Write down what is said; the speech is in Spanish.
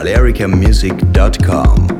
balearicamusic.com.